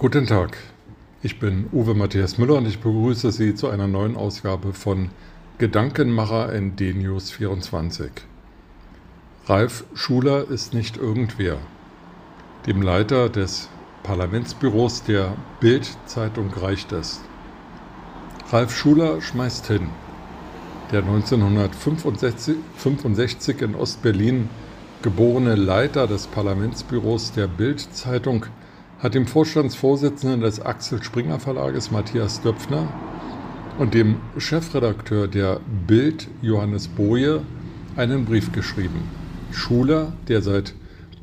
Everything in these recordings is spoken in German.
Guten Tag, ich bin Uwe Matthias Müller und ich begrüße Sie zu einer neuen Ausgabe von Gedankenmacher in DNews 24. Ralf Schuler ist nicht irgendwer. Dem Leiter des Parlamentsbüros der Bild-Zeitung reicht es. Ralf Schuler schmeißt hin. Der 1965 in Ostberlin geborene Leiter des Parlamentsbüros der Bild-Zeitung hat dem Vorstandsvorsitzenden des Axel Springer Verlages Matthias Döpfner und dem Chefredakteur der Bild Johannes Boje einen Brief geschrieben. Schuler, der seit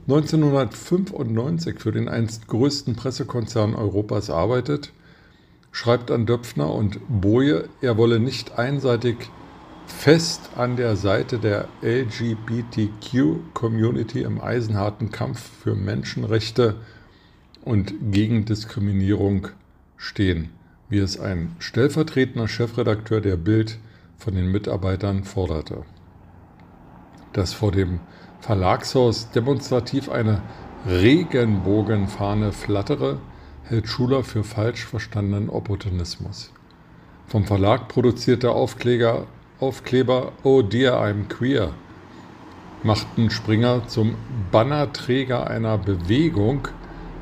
1995 für den einst größten Pressekonzern Europas arbeitet, schreibt an Döpfner und Boje, er wolle nicht einseitig fest an der Seite der LGBTQ-Community im eisenharten Kampf für Menschenrechte und gegen Diskriminierung stehen, wie es ein stellvertretender Chefredakteur der Bild von den Mitarbeitern forderte. Dass vor dem Verlagshaus demonstrativ eine Regenbogenfahne flattere, hält Schuler für falsch verstandenen Opportunismus. Vom Verlag produzierte Aufkleber, Aufkleber Oh dear, I'm queer machten Springer zum Bannerträger einer Bewegung,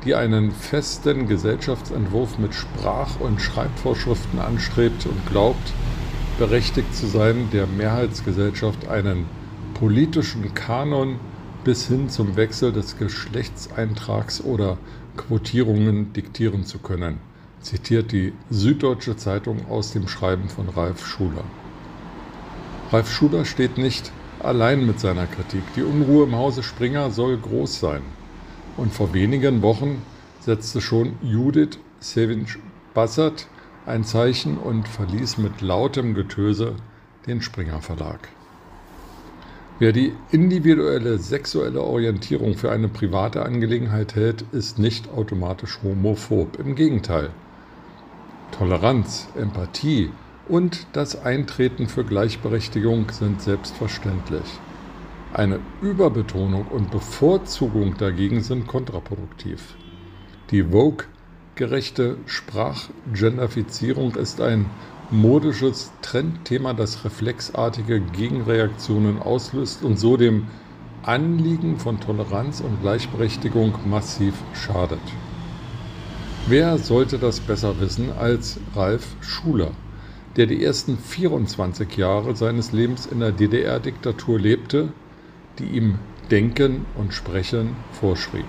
die einen festen Gesellschaftsentwurf mit Sprach- und Schreibvorschriften anstrebt und glaubt, berechtigt zu sein, der Mehrheitsgesellschaft einen politischen Kanon bis hin zum Wechsel des Geschlechtseintrags oder Quotierungen diktieren zu können, zitiert die Süddeutsche Zeitung aus dem Schreiben von Ralf Schuler. Ralf Schuler steht nicht allein mit seiner Kritik. Die Unruhe im Hause Springer soll groß sein. Und vor wenigen Wochen setzte schon Judith Sevinch-Bassert ein Zeichen und verließ mit lautem Getöse den Springer Verlag. Wer die individuelle sexuelle Orientierung für eine private Angelegenheit hält, ist nicht automatisch homophob. Im Gegenteil. Toleranz, Empathie und das Eintreten für Gleichberechtigung sind selbstverständlich. Eine Überbetonung und Bevorzugung dagegen sind kontraproduktiv. Die Vogue-gerechte Sprachgenderfizierung ist ein modisches Trendthema, das reflexartige Gegenreaktionen auslöst und so dem Anliegen von Toleranz und Gleichberechtigung massiv schadet. Wer sollte das besser wissen als Ralf Schuler, der die ersten 24 Jahre seines Lebens in der DDR-Diktatur lebte die ihm Denken und Sprechen vorschrieb.